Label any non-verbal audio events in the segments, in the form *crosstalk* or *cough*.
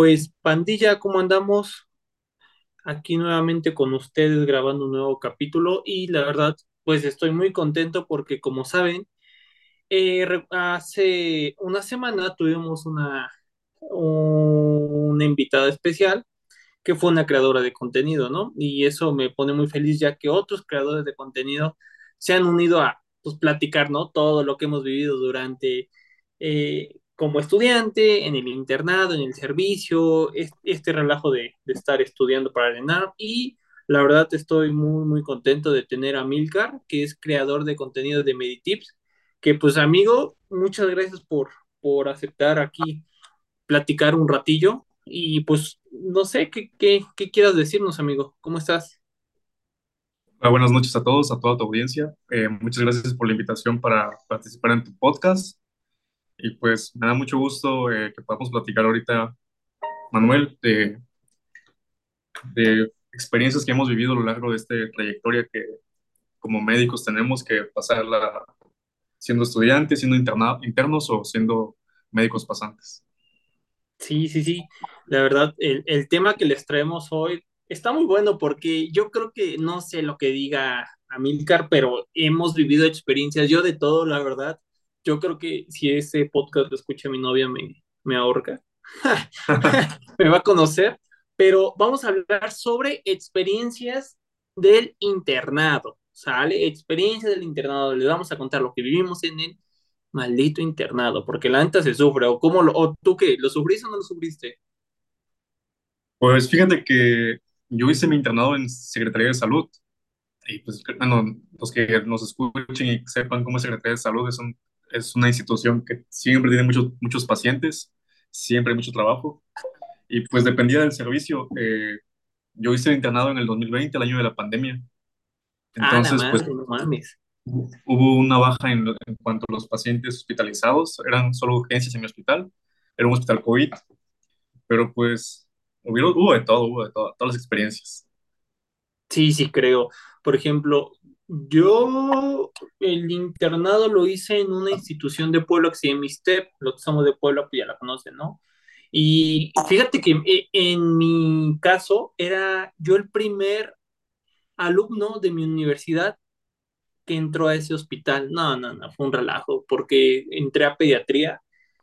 Pues pandilla, ¿cómo andamos? Aquí nuevamente con ustedes grabando un nuevo capítulo y la verdad, pues estoy muy contento porque como saben, eh, hace una semana tuvimos una, una invitada especial que fue una creadora de contenido, ¿no? Y eso me pone muy feliz ya que otros creadores de contenido se han unido a, pues, platicar, ¿no? Todo lo que hemos vivido durante, eh, como estudiante, en el internado, en el servicio, es- este relajo de, de estar estudiando para el y la verdad estoy muy, muy contento de tener a Milcar, que es creador de contenido de Meditips, que pues amigo, muchas gracias por, por aceptar aquí platicar un ratillo y pues no sé qué, qué, qué quieras decirnos, amigo. ¿Cómo estás? Buenas noches a todos, a toda tu audiencia. Eh, muchas gracias por la invitación para participar en tu podcast. Y pues me da mucho gusto eh, que podamos platicar ahorita, Manuel, de, de experiencias que hemos vivido a lo largo de esta trayectoria que como médicos tenemos que pasarla siendo estudiantes, siendo interna- internos o siendo médicos pasantes. Sí, sí, sí. La verdad, el, el tema que les traemos hoy está muy bueno porque yo creo que no sé lo que diga Amilcar, pero hemos vivido experiencias, yo de todo, la verdad. Yo creo que si ese podcast lo escucha mi novia me, me ahorca. *laughs* *laughs* me va a conocer, pero vamos a hablar sobre experiencias del internado, ¿sale? Experiencias del internado. Les vamos a contar lo que vivimos en el maldito internado, porque la neta se sufre, o cómo lo, o tú qué, ¿lo sufriste o no lo sufriste? Pues fíjate que yo hice mi internado en Secretaría de Salud Y pues, bueno, los que nos escuchen y sepan cómo es Secretaría de Salud es, un- es una institución que siempre tiene muchos, muchos pacientes, siempre hay mucho trabajo. Y pues dependía del servicio. eh, yo hice el internado en el 2020, el año de la pandemia. Ah, la Entonces, pues no mames. hubo una baja en, en cuanto a los pacientes hospitalizados. Eran solo urgencias en mi hospital. Era un hospital COVID, pero pues hubieron, hubo de todo, hubo de todo, todas las experiencias. Sí, sí, creo. Por ejemplo, yo el internado lo hice en una institución de Puebla que se llama ISTEP, los que somos de Puebla, pues ya la conocen, ¿no? Y fíjate que eh, en mi caso era yo el primer alumno de mi universidad que entró a ese hospital. No, no, no, fue un relajo, porque entré a pediatría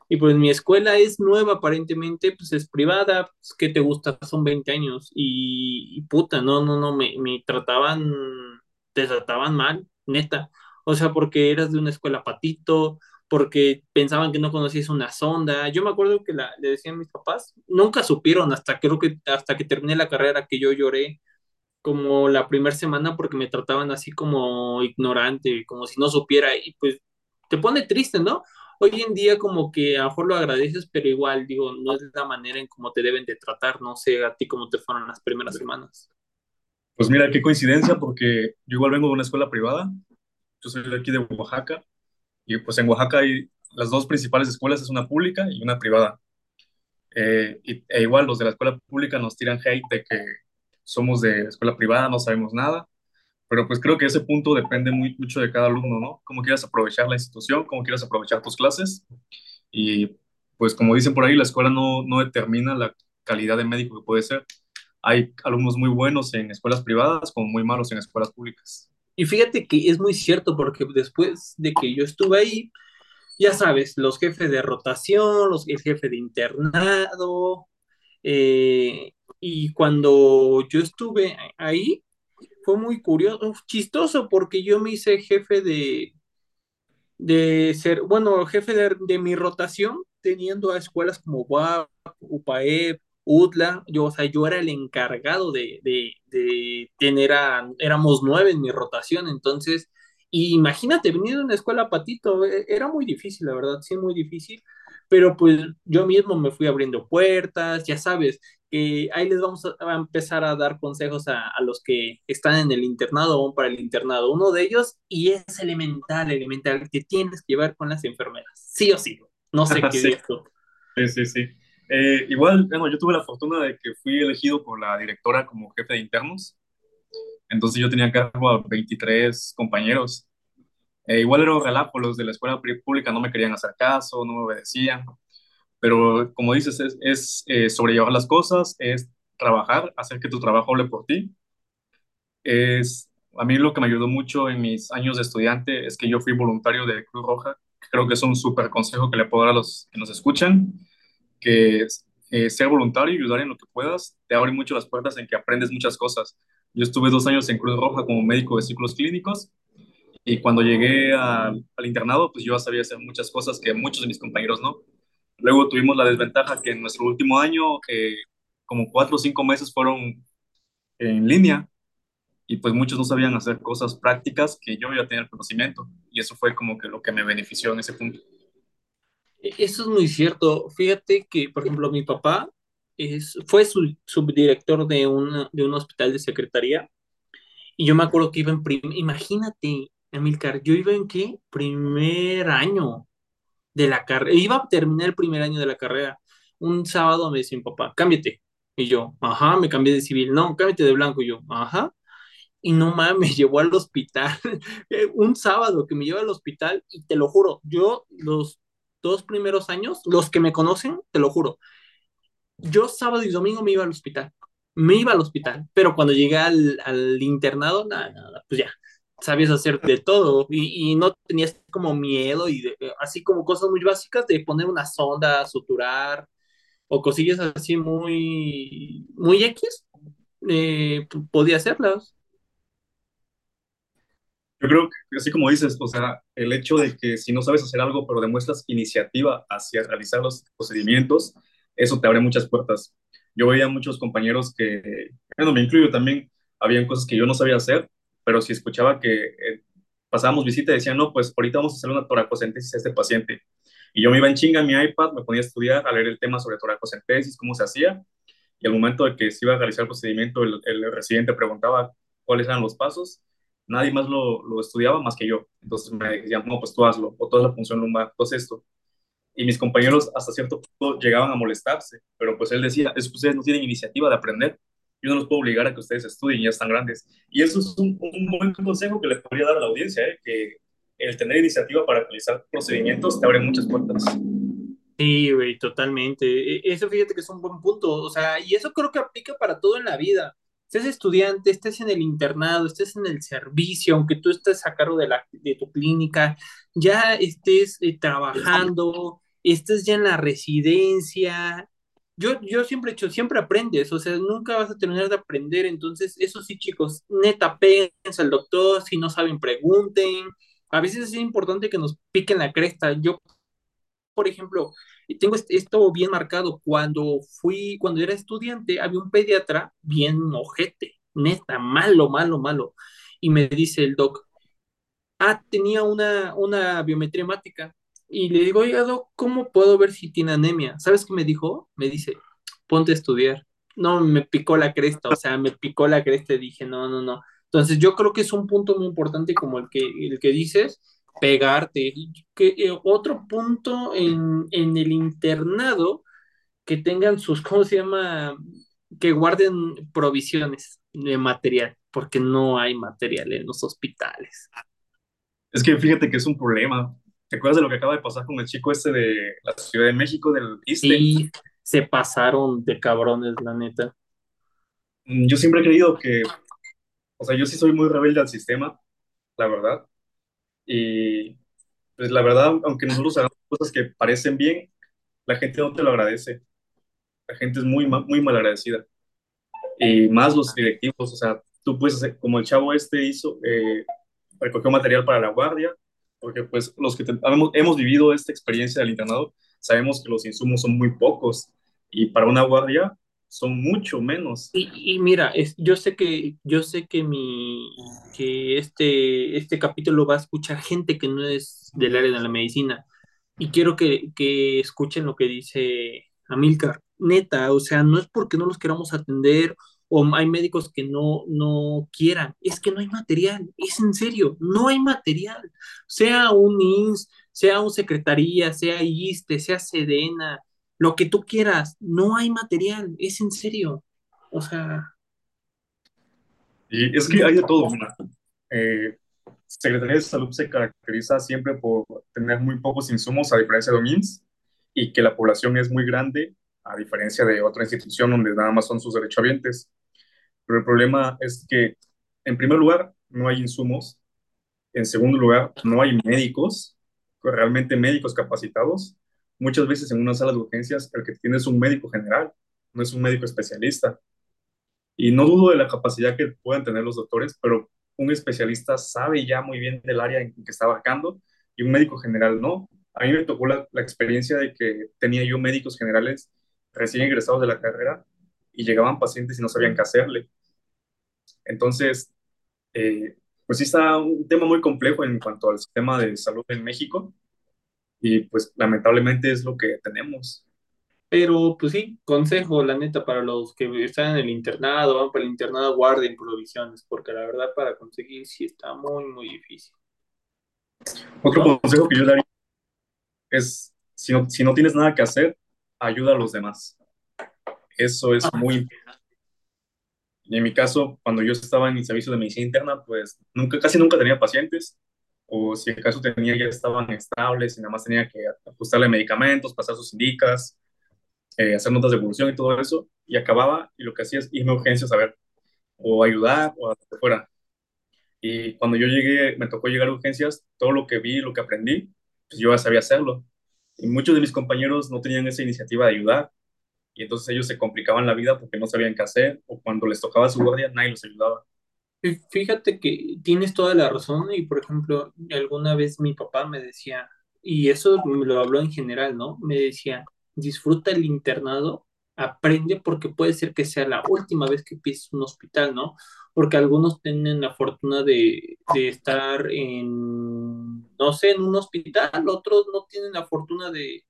y pues mi escuela es nueva aparentemente, pues es privada, pues ¿qué te gusta? Son 20 años y, y puta, no, no, no, me, me trataban, te trataban mal, neta. O sea, porque eras de una escuela patito, porque pensaban que no conocías una sonda. Yo me acuerdo que la, le decían mis papás, nunca supieron hasta creo que hasta que terminé la carrera que yo lloré como la primera semana porque me trataban así como ignorante, como si no supiera, y pues te pone triste, ¿no? Hoy en día como que a lo mejor lo agradeces, pero igual, digo, no es la manera en cómo te deben de tratar, no sé a ti cómo te fueron las primeras semanas. Pues mira, qué coincidencia, porque yo igual vengo de una escuela privada. Yo soy de aquí de Oaxaca Y pues en Oaxaca hay las dos principales escuelas, es una pública y una privada. Eh, y, e igual los de la escuela pública nos tiran hate de que somos de escuela privada, no sabemos nada, pero pues creo que ese punto depende muy, mucho de cada alumno, ¿no? Cómo quieras aprovechar la institución, cómo quieras aprovechar tus clases. Y pues como dicen por ahí, la escuela no, no determina la calidad de médico que puede ser. Hay alumnos muy buenos en escuelas privadas como muy malos en escuelas públicas. Y fíjate que es muy cierto porque después de que yo estuve ahí, ya sabes, los jefes de rotación, los, el jefe de internado, eh, y cuando yo estuve ahí, fue muy curioso, chistoso, porque yo me hice jefe de, de ser, bueno, jefe de, de mi rotación, teniendo a escuelas como UAP, UPAEP, UTLA, yo, o sea, yo era el encargado de, de, de tener a, éramos nueve en mi rotación, entonces, imagínate, venir de una escuela patito, e- era muy difícil, la verdad, sí, muy difícil, pero pues yo mismo me fui abriendo puertas, ya sabes, que ahí les vamos a, a empezar a dar consejos a, a, los que están en el internado o para el internado. Uno de ellos, y es elemental, elemental, que tienes que llevar con las enfermeras, sí o sí. No sé *laughs* qué Sí, tú. sí, sí. sí. Eh, igual, bueno, yo tuve la fortuna de que fui elegido por la directora como jefe de internos. Entonces yo tenía cargo a 23 compañeros. Eh, igual era un relajo, los de la escuela pública no me querían hacer caso, no me obedecían. pero como dices, es, es eh, sobrellevar las cosas, es trabajar, hacer que tu trabajo hable por ti. Es, a mí lo que me ayudó mucho en mis años de estudiante es que yo fui voluntario de Cruz Roja. Creo que es un súper consejo que le puedo dar a los que nos escuchan, que eh, ser voluntario y ayudar en lo que puedas te abre mucho las puertas en que aprendes muchas cosas. Yo estuve dos años en Cruz Roja como médico de ciclos clínicos y cuando llegué a- al internado, pues yo sabía hacer muchas cosas que muchos de mis compañeros no. Luego tuvimos la desventaja que en nuestro último año, eh, como cuatro o cinco meses fueron en línea y pues muchos no sabían hacer cosas prácticas que yo ya tenía el conocimiento y eso fue como que lo que me benefició en ese punto. E- Eso es muy cierto. Fíjate que, por ejemplo, mi papá es, fue su, subdirector de, una, de un hospital de secretaría y yo me acuerdo que iba en prim, imagínate, Amilcar, yo iba en qué? Primer año de la carrera, iba a terminar el primer año de la carrera. Un sábado me dice mi papá, cámbiate. Y yo, ajá, me cambié de civil. No, cámbiate de blanco. Y yo, ajá. Y no mames, *laughs* me llevó al hospital. *laughs* Un sábado que me lleva al hospital y te lo juro, yo los dos primeros años, los que me conocen, te lo juro, yo sábado y domingo me iba al hospital. Me iba al hospital, pero cuando llegué al, al internado, nada, nada, pues ya, sabías hacer de todo y, y no tenías como miedo y así como cosas muy básicas de poner una sonda, suturar o cosillas así muy, muy X, eh, podía hacerlas. Yo creo que así como dices, o sea, el hecho de que si no sabes hacer algo, pero demuestras iniciativa hacia realizar los procedimientos, eso te abre muchas puertas. Yo veía muchos compañeros que, bueno, me incluyo también, habían cosas que yo no sabía hacer, pero si escuchaba que eh, pasábamos visita decían, no, pues ahorita vamos a hacer una toracocentesis a este paciente. Y yo me iba en chinga en mi iPad, me ponía a estudiar, a leer el tema sobre toracocentesis, cómo se hacía, y al momento de que se iba a realizar el procedimiento, el, el residente preguntaba cuáles eran los pasos, nadie más lo, lo, estudiaba más que yo. Entonces me decían, no, pues tú hazlo, o toda la función lumbar, tú esto. Y mis compañeros hasta cierto punto llegaban a molestarse, pero pues él decía, es que ustedes no tienen iniciativa de aprender, yo no los puedo obligar a que ustedes estudien, ya están grandes. Y eso es un, un buen consejo que les podría dar a la audiencia, ¿eh? que el tener iniciativa para realizar procedimientos te abre muchas puertas. Sí, güey, totalmente. E- Eso fíjate que es un buen punto. O sea, y eso creo que aplica para todo en la vida. Estés estudiante, estés en el internado, estés en el servicio, aunque tú estés a cargo de, la, de tu clínica, ya estés eh, trabajando, estés ya en la residencia. Yo, yo siempre he hecho, siempre aprendes, o sea, nunca vas a terminar de aprender. Entonces, eso sí, chicos, neta, pensa al doctor, si no saben, pregunten. A veces es importante que nos piquen la cresta. Yo por ejemplo, tengo esto bien marcado. Cuando fui, cuando era estudiante, había un pediatra bien ojete, neta, malo, malo, malo. Y me dice el doc, ah, tenía una, una biometría hemática. Y le digo, oiga, doc, ¿cómo puedo ver si tiene anemia? ¿Sabes qué me dijo? Me dice, ponte a estudiar. No, me picó la cresta, o sea, me picó la cresta y dije, no, no, no. Entonces yo creo que es un punto muy importante como el que, el que dices, pegarte. Que, eh, otro punto en, en el internado, que tengan sus, ¿cómo se llama? Que guarden provisiones de material, porque no hay material en los hospitales. Es que fíjate que es un problema. ¿Te acuerdas de lo que acaba de pasar con el chico este de la Ciudad de México, del ISSSTE? Sí, se pasaron de cabrones, la neta. Mm, Yo siempre he creído que, o sea, yo sí soy muy rebelde al sistema, la verdad. Y pues la verdad, aunque nosotros hagamos cosas que parecen bien, la gente no te lo agradece. La gente es muy, muy mal agradecida. Y más los directivos, o sea, tú puedes hacer, como el chavo este hizo, eh, recogió material para la guardia, porque pues los que te- hemos, hemos vivido esta experiencia del internado, sabemos que los insumos son muy pocos y para una guardia son mucho menos. Y, mira, es, yo sé que, yo sé que mi, que este, este capítulo va a escuchar gente que no es del área de la medicina. Y quiero que, que escuchen lo que dice Amilcar. Neta, o sea, no es porque no los queramos atender o hay médicos que no, no quieran, es que no hay material, es en serio, no hay material. Sea un INS, sea un secretaría, sea ISSSTE, sea Sedena, lo que tú quieras, no hay material, es en serio. O sea, Y es que hay de todo. Mira. Eh, Secretaría de Salud se caracteriza siempre por tener muy pocos insumos, a diferencia de OMINS, y que la población es muy grande, a diferencia de otra institución donde nada más son sus derechohabientes. Pero el problema es que, en primer lugar, no hay insumos. En segundo lugar, no hay médicos, realmente médicos capacitados. Muchas veces en una sala de urgencias el que tiene es un médico general, no es un médico especialista. Y no dudo de la capacidad que puedan tener los doctores, pero un especialista sabe ya muy bien del área en que está abarcando y un médico general no. A mí me tocó la, experiencia de que tenía yo médicos generales recién egresados de la carrera y llegaban pacientes y no sabían qué hacerle. Entonces, eh, pues sí está un tema muy complejo en cuanto al sistema de salud en México y pues lamentablemente es lo que tenemos. Pero, pues sí, consejo, la neta, para los que están en el internado, van para el internado, guarden provisiones, porque la verdad para conseguir sí está muy, muy difícil. Otro ¿No? consejo que yo daría es, si no, si no tienes nada que hacer, ayuda a los demás. Eso es Ah, muy importante. Y en mi caso, cuando yo estaba en mi servicio de medicina interna, pues nunca, casi nunca tenía pacientes, o si en caso tenía ya estaban estables y nada más tenía que ajustarle medicamentos, pasar sus indicas, eh, hacer notas de evolución y todo eso, y acababa y lo que hacía es irme a urgencias a ver, o ayudar, o a lo que fuera. Y cuando yo llegué, me tocó llegar a urgencias, todo lo que vi, lo que aprendí, pues yo ya sabía hacerlo. Y muchos de mis compañeros no tenían esa iniciativa de ayudar, y entonces ellos se complicaban la vida porque no sabían qué hacer, o cuando les tocaba su guardia, nadie los ayudaba. Fí- Fíjate que tienes toda la razón y, por ejemplo, alguna vez mi papá me decía, y eso me lo habló en general, ¿no? Me decía, disfruta el internado, aprende porque puede ser que sea la última vez que pises un hospital, ¿no? Porque algunos tienen la fortuna de, de estar en, no sé, en un hospital, otros no tienen la fortuna de,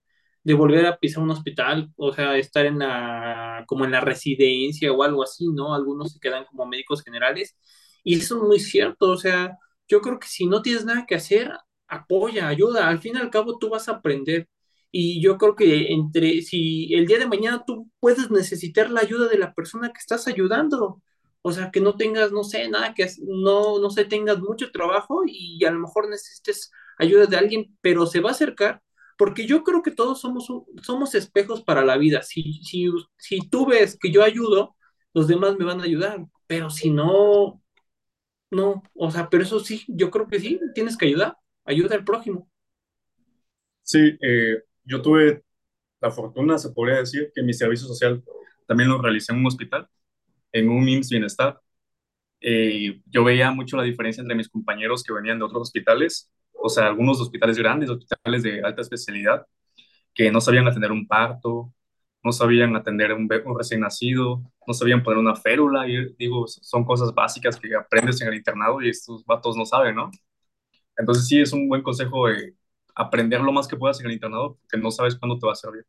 de volver a pisar un hospital, o sea, estar en la, como en la residencia o algo así, ¿no? Algunos se quedan como médicos generales y eso es muy cierto, o sea, yo creo que si no tienes nada que hacer, apoya, ayuda, al fin y al cabo tú vas a aprender. Y yo creo que entre, si el día de mañana tú puedes necesitar la ayuda de la persona que estás ayudando, o sea, que no tengas, no sé, nada que, no, no sé, tengas mucho trabajo y a lo mejor necesites ayuda de alguien, pero se va a acercar, porque yo creo que todos somos, somos espejos para la vida. Si, si, si tú ves que yo ayudo, los demás me van a ayudar, pero si no, no, o sea, pero eso sí, yo creo que sí, tienes que ayudar, ayuda al prójimo. Sí, eh, yo tuve la fortuna, se podría decir, que mi servicio social también lo realicé en un hospital, en un IMSS Bienestar. Eh, yo veía mucho la diferencia entre mis compañeros que venían de otros hospitales, o sea, algunos hospitales grandes, hospitales de alta especialidad, que no sabían atender un parto, no sabían atender un, un recién nacido, no sabían poner una férula, y digo, son cosas básicas que aprendes en el internado y estos vatos no saben, ¿no? Entonces sí es un buen consejo de aprender lo más que puedas en el internado, porque no sabes cuándo te va a servir.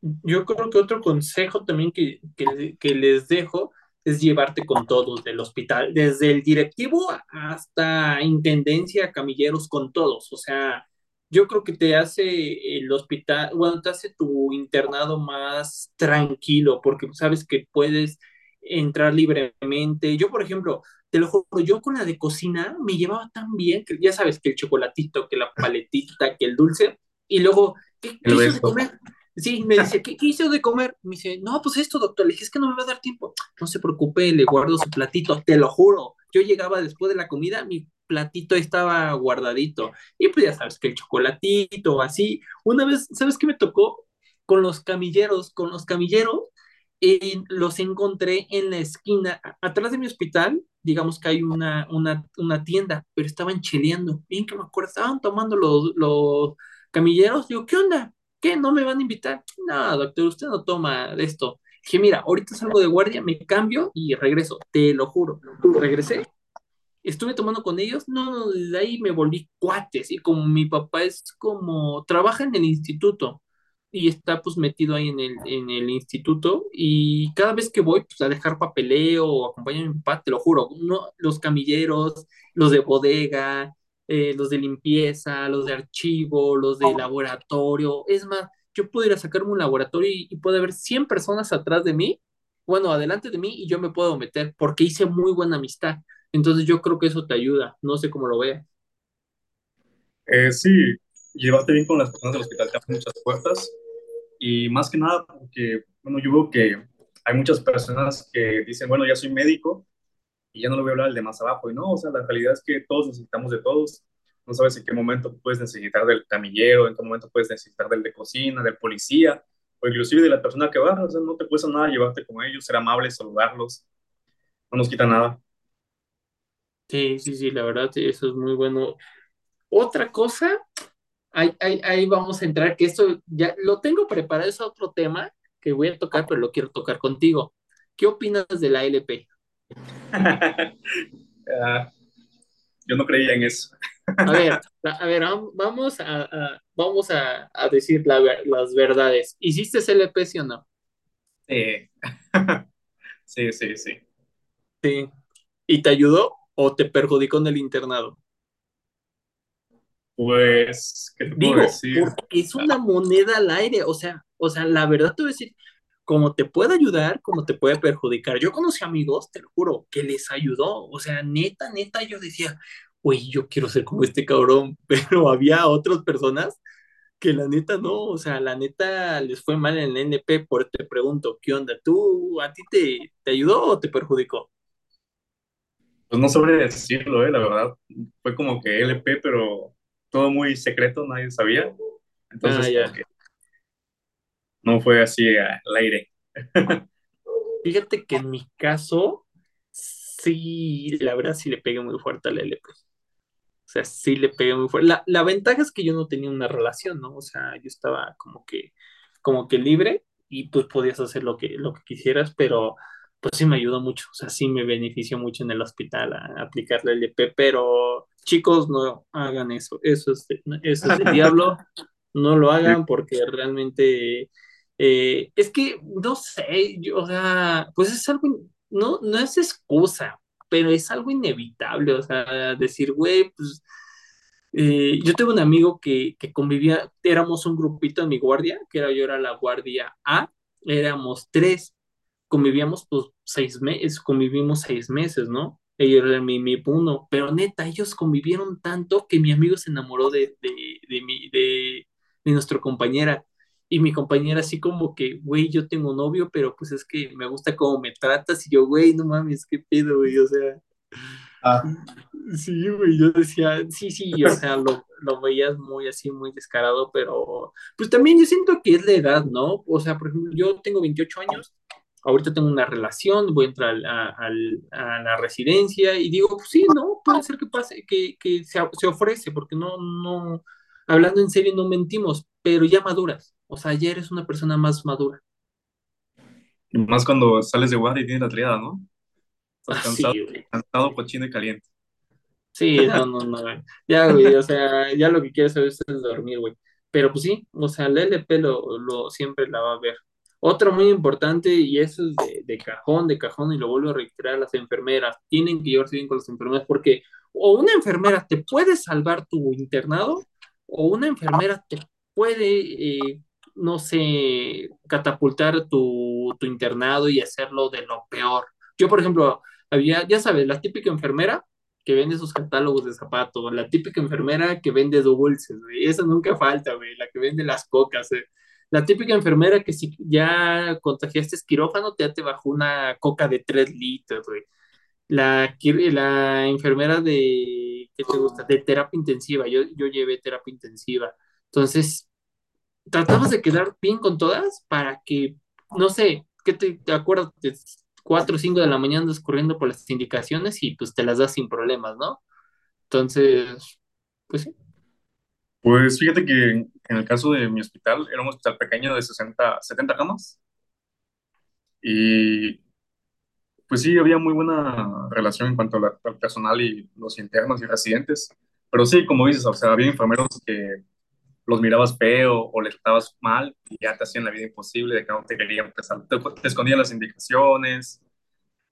Yo creo que otro consejo también que, que, que les dejo es llevarte con todos del hospital, desde el directivo hasta intendencia, camilleros, con todos. O sea, yo creo que te hace el hospital, bueno, te hace tu internado más tranquilo, porque sabes que puedes entrar libremente. Yo, por ejemplo, te lo juro, yo con la de cocina me llevaba tan bien que ya sabes que el chocolatito, que la paletita, que el dulce, y luego, ¿qué, qué hizo de comer? Sí, me dice, ¿qué, qué hizo de comer? Me dice, no, pues esto, doctor. Le dije, es que no me va a dar tiempo. No se preocupe, le guardo su platito, te lo juro. Yo llegaba después de la comida, mi platito estaba guardadito. Y pues ya sabes que el chocolatito, así. Una vez, ¿sabes qué me tocó? Con los camilleros, con los camilleros, eh, los encontré en la esquina, atrás de mi hospital, digamos que hay una, una, una tienda, pero estaban cheleando. Bien que me acuerdo, estaban tomando los, los camilleros. Digo, ¿qué onda? ¿Qué? ¿No me van a invitar? No, doctor, usted no toma de esto. Dije, mira, ahorita salgo de guardia, me cambio y regreso, te lo juro. Regresé, estuve tomando con ellos, no, desde ahí me volví cuates y como mi papá es como, trabaja en el instituto y está pues metido ahí en el, en el instituto y cada vez que voy pues a dejar papeleo o acompañar a mi papá, te lo juro, no, los camilleros, los de bodega, eh, los de limpieza, los de archivo, los de laboratorio, es más, yo puedo ir a sacarme un laboratorio y, y puede haber 100 personas atrás de mí, bueno, adelante de mí y yo me puedo meter porque hice muy buena amistad. Entonces yo creo que eso te ayuda, no sé cómo lo veas. Eh, sí, llevarte bien con las personas del hospital te abre muchas puertas y más que nada porque, bueno, yo veo que hay muchas personas que dicen, bueno, ya soy médico y ya no le voy a hablar al de más abajo. Y no, o sea, la realidad es que todos necesitamos de todos. No sabes en qué momento puedes necesitar del camillero, en qué momento puedes necesitar del de cocina, del policía, o inclusive de la persona que va. O sea, no te cuesta nada llevarte con ellos, ser amable, saludarlos. No nos quita nada. Sí, sí, sí, la verdad, eso es muy bueno. Otra cosa, ahí, ahí, ahí vamos a entrar, que esto ya lo tengo preparado, es otro tema que voy a tocar, pero lo quiero tocar contigo. ¿Qué opinas de la LP? *laughs* Yo no creía en eso. A ver, a ver, vam- vamos a, a- vamos a, a decir la las verdades. ¿Hiciste LP, sí o no? Sí, *laughs* sí, sí, sí. Sí. ¿Y te ayudó o te perjudicó en el internado? Pues, ¿qué te puedo Digo, decir? porque es una moneda al aire, o sea, o sea, la verdad te voy a decir, como te puede ayudar, como te puede perjudicar. Yo conocí amigos, te lo juro, que les ayudó, o sea, neta, neta, yo decía, güey, yo quiero ser como este cabrón, *laughs* pero había otras personas que la neta no, o sea, la neta les fue mal en el NP, por te pregunto, ¿qué onda? ¿Tú, a ti te, te ayudó o te perjudicó? Pues no sabré decirlo, eh, la verdad. Fue como que LP, pero todo muy secreto, nadie sabía. Ah, Entonces, como ya. que no fue así al aire. *laughs* Fíjate que en mi caso, sí, la verdad sí le pegué muy fuerte al LP. O sea, sí le pegué muy fuerte. La, la ventaja es que yo no tenía una relación, ¿no? O sea, yo estaba como que, como que libre y pues podías hacer lo que, lo que quisieras, pero pues sí me ayudó mucho. O sea, sí me benefició mucho en el hospital a, aplicar la LP, pero chicos, no hagan eso. Eso es, eso es del *laughs* diablo. No lo hagan porque realmente eh, es que, no sé, yo, o sea, pues es algo, no, no es excusa, pero es algo inevitable, o sea, decir, güey, pues eh, yo tengo un amigo que, que convivía, éramos un grupito en mi guardia, que era yo era la guardia A, éramos tres, convivíamos pues seis meses, convivimos seis meses, ¿no? Ellos eran mi MIP uno, pero neta, ellos convivieron tanto que mi amigo se enamoró de, de, de, mi, de, de nuestra compañera. Y mi compañera así como que, güey, yo tengo novio, pero pues es que me gusta cómo me tratas. Y yo, güey, no mames, qué pedo, güey. O sea, Ah, Sí, güey, yo decía, sí, sí, o sea, lo, lo veías muy así, muy descarado, pero pues también yo siento que es la edad, ¿no? O sea, por ejemplo, yo tengo 28 años, ahorita tengo una relación, voy a entrar al- a, a la residencia y digo, pues sí, ¿no? Puede ser que pase, que, que se, se ofrece, porque no, no, hablando en serio, no mentimos, pero ya maduras, o sea, ya eres una persona más madura. y más cuando sales de guardia y tienes la triada, ¿no? Estás cansado, güey. cansado, cochino y caliente. Sí, no, no, no, güey. Ya, güey, o sea, ya lo que quieres saber es dormir, güey. Pero pues sí, o sea, el LP lo, lo siempre la va a ver. Otro muy importante, y eso es de, de cajón, de cajón, y lo vuelvo a reiterar, las enfermeras tienen que llevarse bien con las enfermeras, porque o una enfermera te puede salvar tu internado, o una enfermera te puede, eh, no sé, catapultar tu, tu internado y hacerlo de lo peor. Yo, por ejemplo, había, ya sabes, la típica enfermera que vende sus catálogos de zapatos, la típica enfermera que vende dulces, güey, esa nunca falta, güey, la que vende las cocas, eh. La típica enfermera que si ya contagiaste quirófano, ya te bajó una coca de 3 litros, güey. La, la enfermera de, ¿qué te gusta? De terapia intensiva, yo, yo llevé terapia intensiva. Entonces, tratamos de quedar bien con todas para que, no sé, ¿qué te, te acuerdas? De 4 o 5 de la mañana andas corriendo por las indicaciones y pues te las das sin problemas, ¿no? Entonces, pues sí. Pues fíjate que en, el caso de mi hospital, era un hospital pequeño de 60, 70 camas y pues sí, había muy buena relación en cuanto al personal y los internos y residentes. Pero sí, como dices, o sea, había enfermeros que los mirabas feo o les tratabas mal y ya te hacían la vida imposible de que no te querían prestar. Te, te escondían las indicaciones,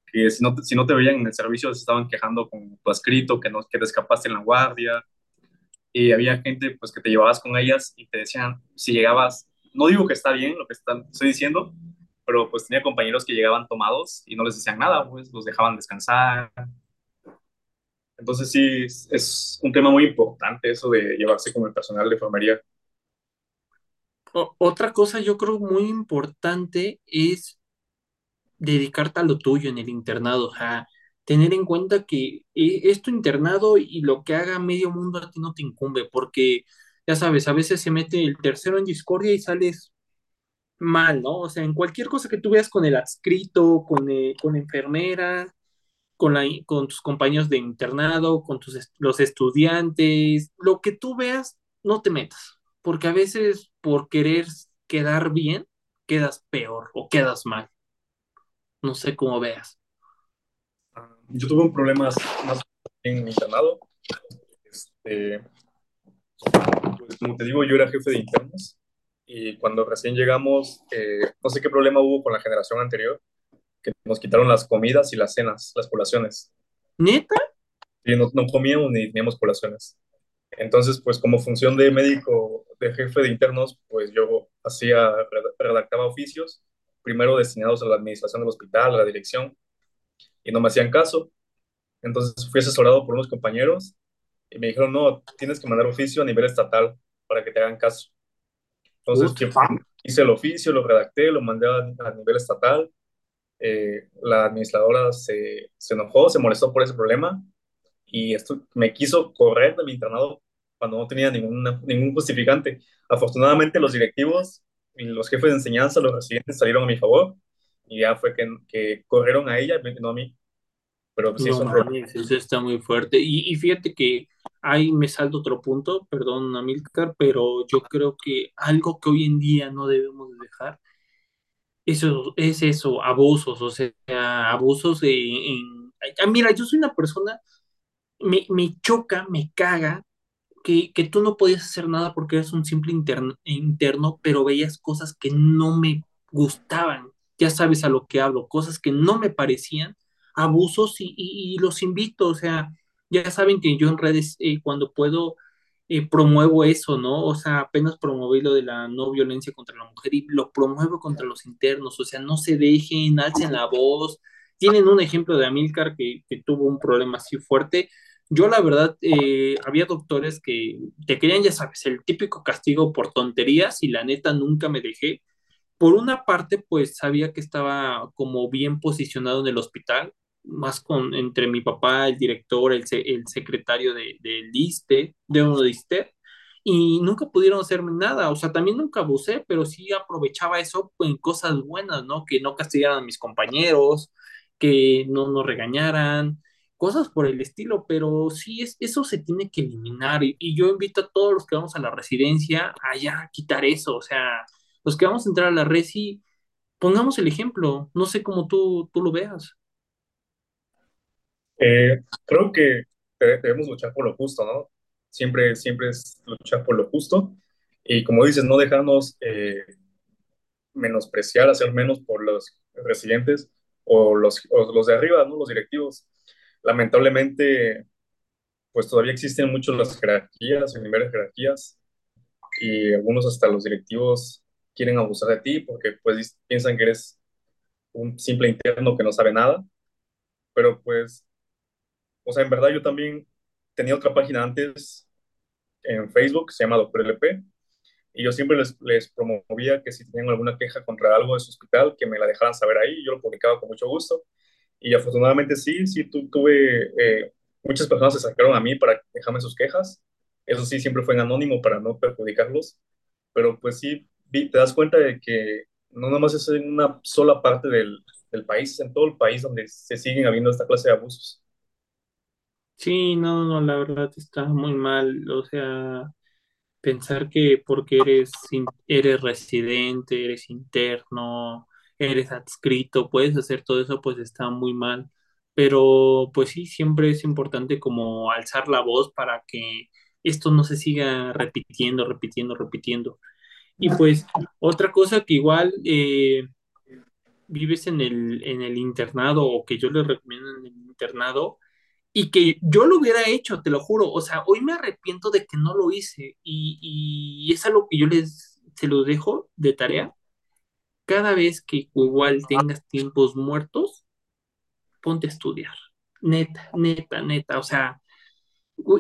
que si no, te- si no te veían en el servicio se estaban quejando con tu escrito, que, no, que te escapaste en la guardia. Y había gente pues que te llevabas con ellas y te decían, si llegabas, no digo que está bien lo que están, estoy diciendo, pero pues tenía compañeros que llegaban tomados y no les decían nada, pues los dejaban descansar. Entonces sí, es, un tema muy importante eso de llevarse con el personal de enfermería. Otra cosa yo creo muy importante es dedicarte a lo tuyo en el internado, sea, tener en cuenta que eh, es tu internado y lo que haga medio mundo a ti no te incumbe, porque ya sabes, a veces se mete el tercero en discordia y sales mal, ¿no? O sea, en cualquier cosa que tú veas con el adscrito, con, eh, con enfermera, con, tus compañeros de internado, con tus, los estudiantes, lo que tú veas, no te metas, porque a veces por querer quedar bien, quedas peor o quedas mal, no sé cómo veas. Ah, Yo tuve un problema más en mi internado. Este, pues como te digo, yo era jefe de internos y cuando recién llegamos, eh, no sé qué problema hubo con la generación anterior, que nos quitaron las comidas y las cenas, las colaciones. Neta, Y no, no comíamos ni teníamos colaciones. Entonces, pues como función de médico, de jefe de internos, pues yo hacía, redactaba oficios, primero destinados a la administración del hospital, a la dirección, y no me hacían caso. Entonces fui asesorado por unos compañeros y me dijeron, no, tienes que mandar oficio a nivel estatal para que te hagan caso. Entonces yo hice el oficio, lo redacté, lo mandé a, a nivel estatal. Eh, la administradora se, se enojó, se molestó por ese problema y esto me quiso correr de mi internado cuando no tenía ninguna, ningún justificante. Afortunadamente los directivos y los jefes de enseñanza, los residentes salieron a mi favor y ya fue que, que corrieron a ella, no a mí, pero sí es no problema. mames, eso está muy fuerte. Y, y fíjate que ahí me salto otro punto, perdón, Amilcar, pero yo creo que algo que hoy en día no debemos de dejar Eso es eso, abusos, o sea, abusos en... Ah, Mira, yo soy una persona, me, me choca, me caga que, que tú no podías hacer nada porque eras un simple interno, interno, pero veías cosas que no me gustaban. Ya sabes a lo que hablo, cosas que no me parecían abusos y los invito, o sea, ya saben que yo en redes eh, cuando puedo eh, promuevo eso, ¿no? O sea, apenas promoví lo de la no violencia contra la mujer y lo promuevo contra los internos, o sea, no se dejen, alcen la voz. Tienen un ejemplo de Amílcar que, que tuvo un problema así fuerte yo, la verdad, eh, había doctores que te querían, ya sabes, el típico castigo por tonterías y la neta nunca me dejé. Por una parte, pues sabía que estaba como bien posicionado en el hospital, más con entre mi papá, el director, el, el secretario de, ISSSTE, de uno de ISSSTE, y nunca pudieron hacerme nada. O sea, también nunca abusé, pero sí aprovechaba eso en cosas buenas, ¿no? Que no castigaran a mis compañeros, que no nos regañaran, cosas por el estilo, pero sí, es, eso se tiene que eliminar. Y, y yo invito a todos los que vamos a la residencia a ya quitar eso, o sea los que vamos a entrar a la resi, pongamos el ejemplo, no sé cómo tú, tú lo veas. Eh, creo que de- debemos luchar por lo justo, ¿no? Siempre, siempre es luchar por lo justo. Y como dices, no dejarnos eh, menospreciar, hacer menos por los residentes o los, o los de arriba, ¿no? Los directivos. Lamentablemente, pues todavía existen mucho las jerarquías, el nivel de jerarquías, y algunos hasta los directivos quieren abusar de ti porque pues piensan que eres un simple interno que no sabe nada, pero pues, o sea, en verdad yo también tenía otra página antes en Facebook, se llama Doctor LP, y yo siempre les, les promovía que si tenían alguna queja contra algo de su hospital, que me la dejaran saber ahí, yo lo publicaba con mucho gusto, y afortunadamente sí, sí tu, tuve, eh, muchas personas se acercaron a mí para dejarme sus quejas, eso sí, siempre fue en anónimo para no perjudicarlos, pero pues sí, vi- te das cuenta de que no nomás es en una sola parte del, del país, en todo el país donde se siguen habiendo esta clase de abusos. Sí, no, no, la verdad está muy mal, o sea, pensar que porque eres, in- eres residente, eres interno, eres adscrito, puedes hacer todo eso, pues está muy mal. Pero pues sí, siempre es importante como alzar la voz para que esto no se siga repitiendo, repitiendo, repitiendo. Y pues otra cosa que igual eh, vives en el, en el internado o que yo les recomiendo en el internado y que yo lo hubiera hecho, te lo juro. O sea, hoy me arrepiento de que no lo hice y, y es algo que yo les se lo dejo de tarea. Cada vez que igual tengas tiempos muertos, ponte a estudiar. Neta, neta, neta. O sea, Yo,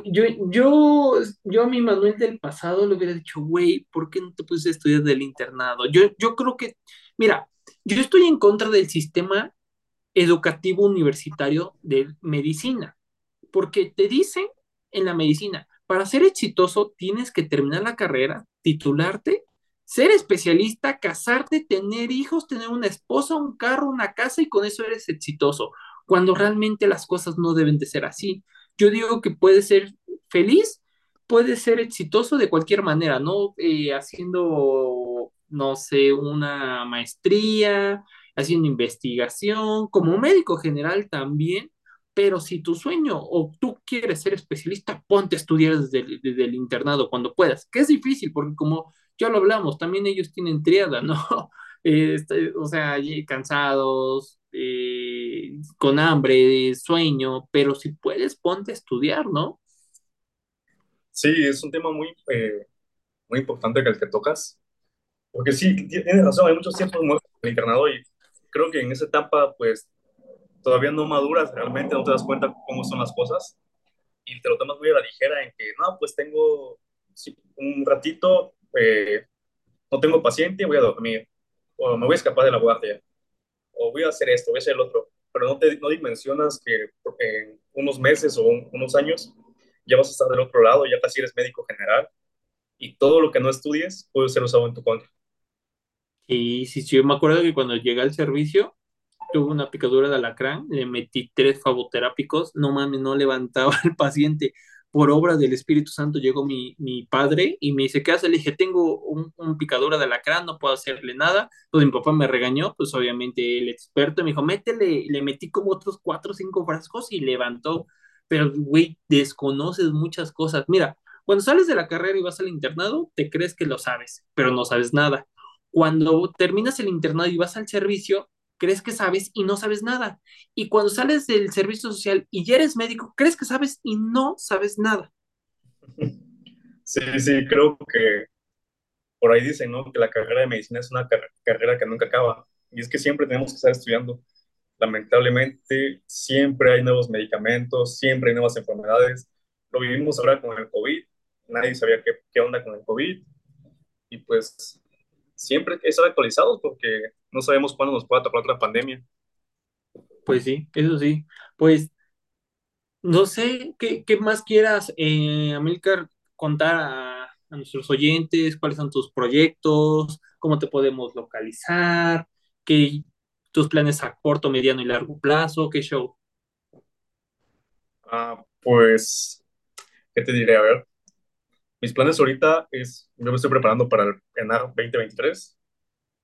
yo, yo a mi Manuel del pasado le hubiera dicho, güey, ¿por qué no te pusiste a estudiar del internado? Yo, yo creo que, mira, yo estoy en contra del sistema educativo universitario de medicina, porque te dicen en la medicina, para ser exitoso tienes que terminar la carrera, titularte, ser especialista, casarte, tener hijos, tener una esposa, un carro, una casa y con eso eres exitoso, cuando realmente las cosas no deben de ser así. Yo digo que puedes ser feliz, puedes ser exitoso de cualquier manera, ¿no? Eh, haciendo, no sé, una maestría, haciendo investigación, como médico general también, pero si tu sueño o tú quieres ser especialista, ponte a estudiar desde el, desde el internado cuando puedas, que es difícil, porque como ya lo hablamos, también ellos tienen triada, ¿no? *laughs* Eh, o sea, cansados, eh, con hambre, sueño, pero si puedes, ponte a estudiar, ¿no? Sí, es un tema muy, eh, muy importante que el que tocas, porque sí, ti- tienes razón, hay muchos tiempos en el internado y creo que en esa etapa, pues, todavía no maduras realmente, no te das cuenta cómo son las cosas y te lo tomas muy a la ligera en que, no, pues tengo sí, un ratito, eh, no tengo paciente, voy a dormir, o me voy a escapar de la guardia, o voy a hacer esto, voy a hacer el otro, pero no, te, no dimensionas que en unos meses o un- unos años ya vas a estar del otro lado, ya casi eres médico general y todo lo que no estudies puede ser usado en tu contra. Y sí, sí, yo me acuerdo que cuando llegué al servicio, tuve una picadura de alacrán, le metí tres faboterápicos, no mames, no levantaba *laughs* al paciente. Por obra del Espíritu Santo llegó mi, mi padre y me dice, ¿qué hace? Le dije, tengo un, un picadura de alacrán, no puedo hacerle nada. Entonces mi papá me regañó, pues obviamente el experto me dijo, métele, le metí como otros cuatro o cinco frascos y levantó. Pero, güey, desconoces muchas cosas. Mira, cuando sales de la carrera y vas al internado, te crees que lo sabes, pero no sabes nada. Cuando terminas el internado y vas al servicio, crees que sabes y no sabes nada. Y cuando sales del servicio social y ya eres médico, crees que sabes y no sabes nada. *laughs* Sí, sí, creo que por ahí dicen, ¿no? Que la carrera de medicina es una car- carrera que nunca acaba. Y es que siempre tenemos que estar estudiando. Lamentablemente, siempre hay nuevos medicamentos, siempre hay nuevas enfermedades. Lo vivimos ahora con el COVID. Nadie sabía qué, qué onda con el COVID. Y pues siempre hay que estar actualizados porque no sabemos cuándo nos pueda tocar otra pandemia. Pues sí, eso sí. Pues no sé qué, qué más quieras, eh, Amilcar, contar a, a nuestros oyentes, cuáles son tus proyectos, cómo te podemos localizar, qué tus planes a corto, mediano y largo plazo, qué show. Ah, pues, ¿qué te diré? A ver, mis planes ahorita es, yo me estoy preparando para el ENAR 2023.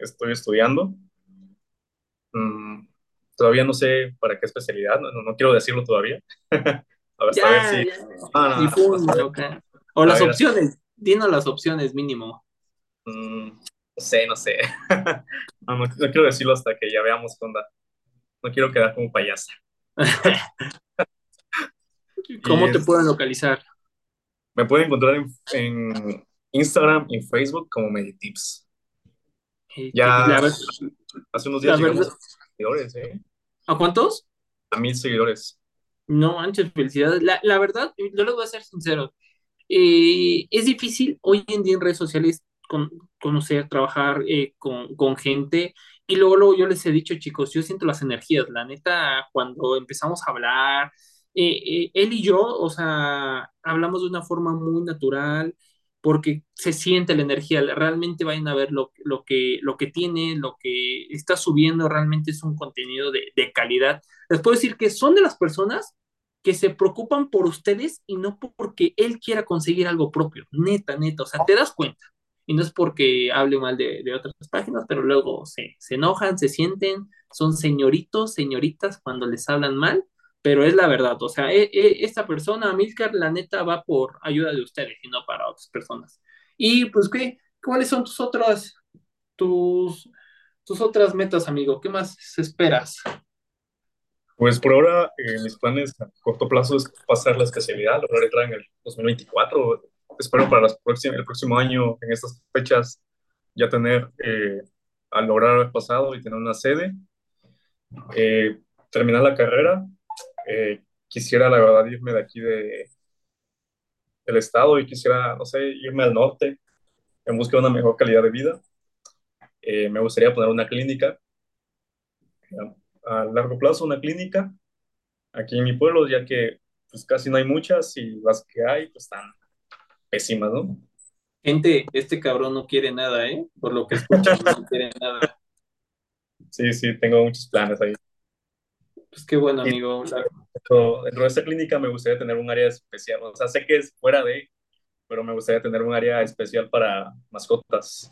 Estoy estudiando. Mm, todavía no sé para qué especialidad, no, no, quiero decirlo todavía. *laughs* A ver, a ver si... ya, Ah, no, no, a difúndelo ver, acá. O a las ver, opciones, dinos las opciones mínimo. mm, no sé, no sé. *laughs* No, no, no quiero decirlo hasta que ya veamos qué onda. No quiero quedar como payasa. *laughs* Y ¿Cómo te es, pueden localizar? me pueden encontrar en, en Instagram y Facebook como Meditips. Este, Ya la, hace unos días verdad, llegamos a seguidores, ¿eh? ¿a cuántos? A mil seguidores. No manches, felicidades. La, la verdad, yo les voy a ser sincero. eh, es difícil hoy en día en redes sociales con- conocer, trabajar eh, con, con gente. Y luego, luego yo les he dicho, chicos, yo siento las energías. La neta, cuando empezamos a hablar, eh, eh, él y yo, o sea, hablamos de una forma muy natural porque se siente la energía. Realmente vayan a ver lo, lo que, lo que tiene, lo que está subiendo, realmente es un contenido de, de calidad. Les puedo decir que son de las personas que se preocupan por ustedes y no porque él quiera conseguir algo propio. Neta, neta, o sea, te das cuenta. Y no es porque hable mal de, de otras páginas, pero luego se, se enojan, se sienten, son señoritos, señoritas cuando les hablan mal, pero es la verdad. O sea, e- e- esta persona, Milcar, la neta va por ayuda de ustedes y no para otras personas. Y pues, ¿qué? ¿Cuáles son tus otras, tus, tus otras metas, amigo? ¿Qué más esperas? Pues por ahora, eh, mis planes a corto plazo es pasar la especialidad, lograr entrar en el 2024. Espero para las próximas, el próximo año, en estas fechas, ya tener, eh, al lograr haber pasado y tener una sede, eh, terminar la carrera. Eh, quisiera, la verdad, irme de aquí de, del estado y quisiera, no sé, irme al norte en busca de una mejor calidad de vida. Eh, me gustaría poner una clínica, a, a largo plazo una clínica aquí en mi pueblo, ya que pues casi no hay muchas y las que hay pues están pésimas, ¿no? Gente, este cabrón no quiere nada, ¿eh? Por lo que escucho, no quiere nada. Sí, sí, tengo muchos planes ahí. Pues qué bueno, amigo. Dentro de esta clínica me gustaría tener un área especial, o sea, sé que es fuera de, pero me gustaría tener un área especial para mascotas.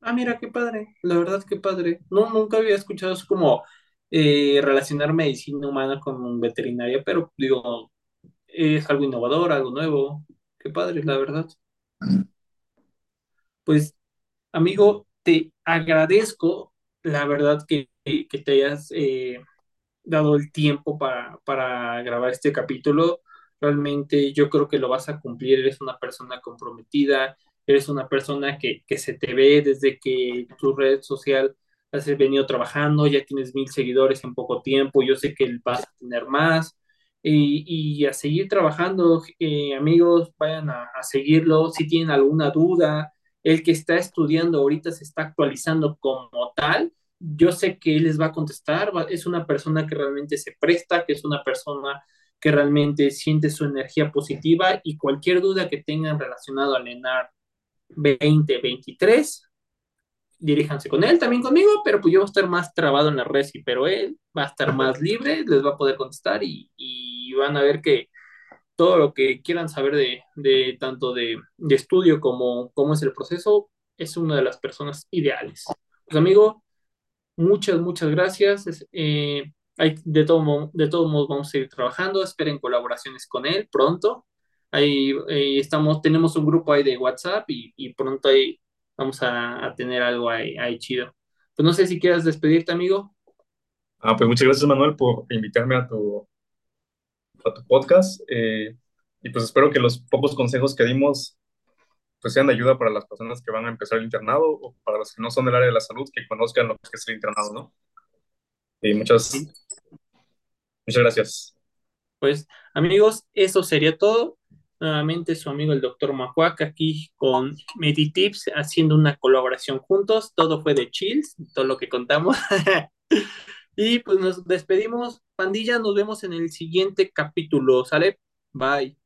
Ah, mira, qué padre. La verdad, qué padre. No, nunca había escuchado eso como eh, relacionar medicina humana con veterinaria, pero digo, es algo innovador, algo nuevo. Qué padre, la verdad. Pues Amigo, te agradezco, la verdad, que, que te hayas eh, dado el tiempo para, para grabar este capítulo. Realmente yo creo que lo vas a cumplir. Eres una persona comprometida, eres una persona que, que se te ve desde que tu red social has venido trabajando, ya tienes mil seguidores en poco tiempo. Yo sé que vas a tener más. Y, y a seguir trabajando, eh, amigos, vayan a, a seguirlo. Si tienen alguna duda, el que está estudiando ahorita se está actualizando como tal yo sé que él les va a contestar, es una persona que realmente se presta, que es una persona que realmente siente su energía positiva y cualquier duda que tengan relacionado al ENAR 2023, diríjanse con él, también conmigo, pero pues yo voy a estar más trabado en la resi, pero él va a estar más libre, les va a poder contestar y, y van a ver que todo lo que quieran saber de, de tanto de, de estudio como cómo es el proceso, es una de las personas ideales. Pues amigo, Muchas, muchas gracias. Eh, hay, de, todo, de todos modos vamos a seguir trabajando. Esperen colaboraciones con él pronto. Ahí eh, estamos, tenemos un grupo ahí de WhatsApp y, y pronto ahí vamos a, a tener algo ahí, ahí chido. Pues no sé si quieras despedirte, amigo. Ah, pues muchas gracias, Manuel, por invitarme a tu, a tu podcast. eh, y pues espero que los pocos consejos que dimos pues sean de ayuda para las personas que van a empezar el internado o para los que no son del área de la salud, que conozcan lo que es el internado, ¿no? Y muchas, muchas gracias. Pues amigos, eso sería todo. Nuevamente su amigo el doctor Mahuaca aquí con Meditips haciendo una colaboración juntos. Todo fue de chills, todo lo que contamos. *laughs* Y pues nos despedimos, pandilla, nos vemos en el siguiente capítulo, ¿sale? Bye.